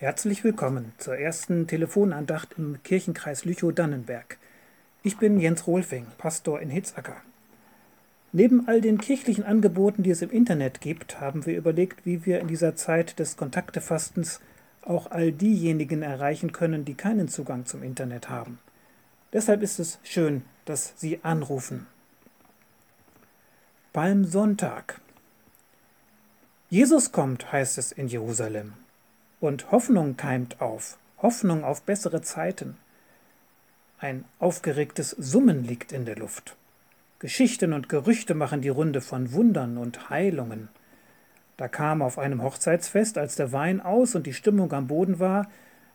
Herzlich willkommen zur ersten Telefonandacht im Kirchenkreis Lüchow-Dannenberg. Ich bin Jens Rohlfing, Pastor in Hitzacker. Neben all den kirchlichen Angeboten, die es im Internet gibt, haben wir überlegt, wie wir in dieser Zeit des Kontaktefastens auch all diejenigen erreichen können, die keinen Zugang zum Internet haben. Deshalb ist es schön, dass Sie anrufen. Palmsonntag. Jesus kommt, heißt es in Jerusalem. Und Hoffnung keimt auf, Hoffnung auf bessere Zeiten. Ein aufgeregtes Summen liegt in der Luft. Geschichten und Gerüchte machen die Runde von Wundern und Heilungen. Da kam auf einem Hochzeitsfest, als der Wein aus und die Stimmung am Boden war,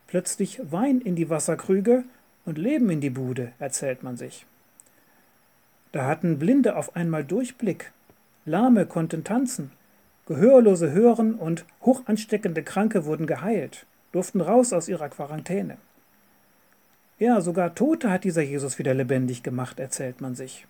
plötzlich Wein in die Wasserkrüge und Leben in die Bude, erzählt man sich. Da hatten Blinde auf einmal Durchblick, Lahme konnten tanzen, Gehörlose hören und hochansteckende Kranke wurden geheilt, durften raus aus ihrer Quarantäne. Ja, sogar Tote hat dieser Jesus wieder lebendig gemacht, erzählt man sich.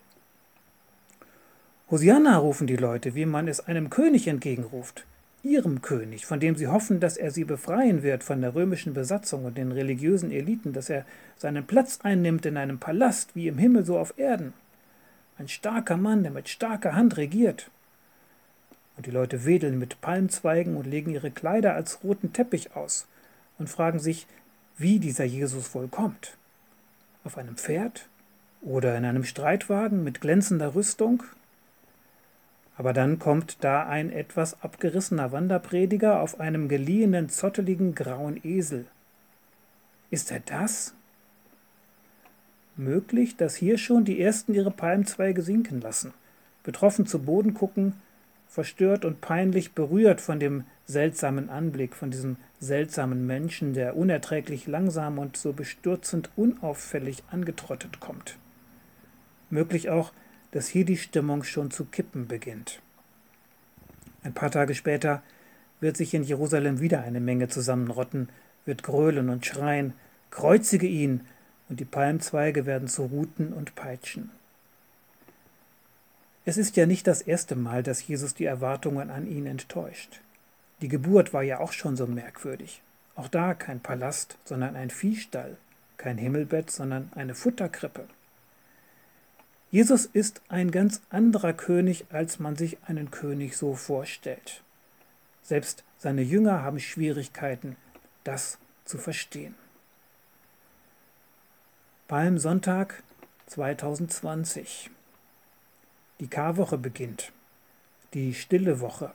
Hosianna rufen die Leute, wie man es einem König entgegenruft, ihrem König, von dem sie hoffen, dass er sie befreien wird von der römischen Besatzung und den religiösen Eliten, dass er seinen Platz einnimmt in einem Palast, wie im Himmel so auf Erden. Ein starker Mann, der mit starker Hand regiert. Und die Leute wedeln mit Palmzweigen und legen ihre Kleider als roten Teppich aus und fragen sich, wie dieser Jesus wohl kommt. Auf einem Pferd oder in einem Streitwagen mit glänzender Rüstung? Aber dann kommt da ein etwas abgerissener Wanderprediger auf einem geliehenen, zotteligen grauen Esel. Ist er das? Möglich, dass hier schon die ersten ihre Palmzweige sinken lassen, betroffen zu Boden gucken verstört und peinlich berührt von dem seltsamen Anblick, von diesem seltsamen Menschen, der unerträglich langsam und so bestürzend unauffällig angetrottet kommt. Möglich auch, dass hier die Stimmung schon zu kippen beginnt. Ein paar Tage später wird sich in Jerusalem wieder eine Menge zusammenrotten, wird gröhlen und schreien, kreuzige ihn, und die Palmzweige werden zu Ruten und Peitschen. Es ist ja nicht das erste Mal, dass Jesus die Erwartungen an ihn enttäuscht. Die Geburt war ja auch schon so merkwürdig. Auch da kein Palast, sondern ein Viehstall, kein Himmelbett, sondern eine Futterkrippe. Jesus ist ein ganz anderer König, als man sich einen König so vorstellt. Selbst seine Jünger haben Schwierigkeiten, das zu verstehen. Palmsonntag 2020 die Karwoche beginnt. Die stille Woche.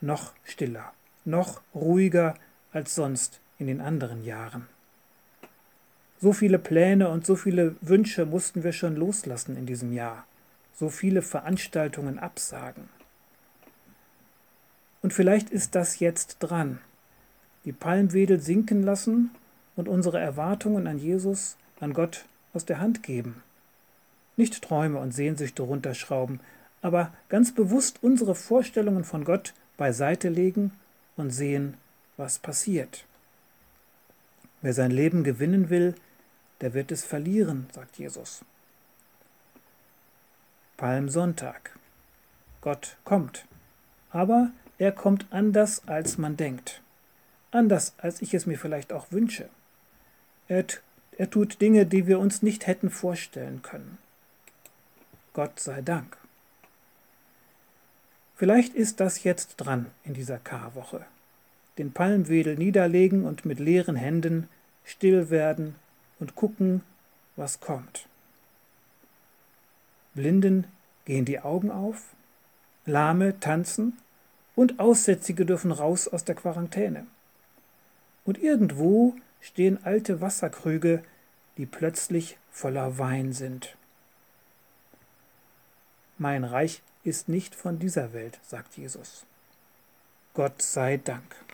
Noch stiller, noch ruhiger als sonst in den anderen Jahren. So viele Pläne und so viele Wünsche mussten wir schon loslassen in diesem Jahr. So viele Veranstaltungen absagen. Und vielleicht ist das jetzt dran. Die Palmwedel sinken lassen und unsere Erwartungen an Jesus, an Gott aus der Hand geben. Nicht Träume und Sehnsüchte runterschrauben, aber ganz bewusst unsere Vorstellungen von Gott beiseite legen und sehen, was passiert. Wer sein Leben gewinnen will, der wird es verlieren, sagt Jesus. Palmsonntag. Gott kommt, aber er kommt anders, als man denkt. Anders, als ich es mir vielleicht auch wünsche. Er, er tut Dinge, die wir uns nicht hätten vorstellen können. Gott sei Dank. Vielleicht ist das jetzt dran in dieser Karwoche. Den Palmwedel niederlegen und mit leeren Händen still werden und gucken, was kommt. Blinden gehen die Augen auf, Lahme tanzen und Aussätzige dürfen raus aus der Quarantäne. Und irgendwo stehen alte Wasserkrüge, die plötzlich voller Wein sind. Mein Reich ist nicht von dieser Welt, sagt Jesus. Gott sei Dank.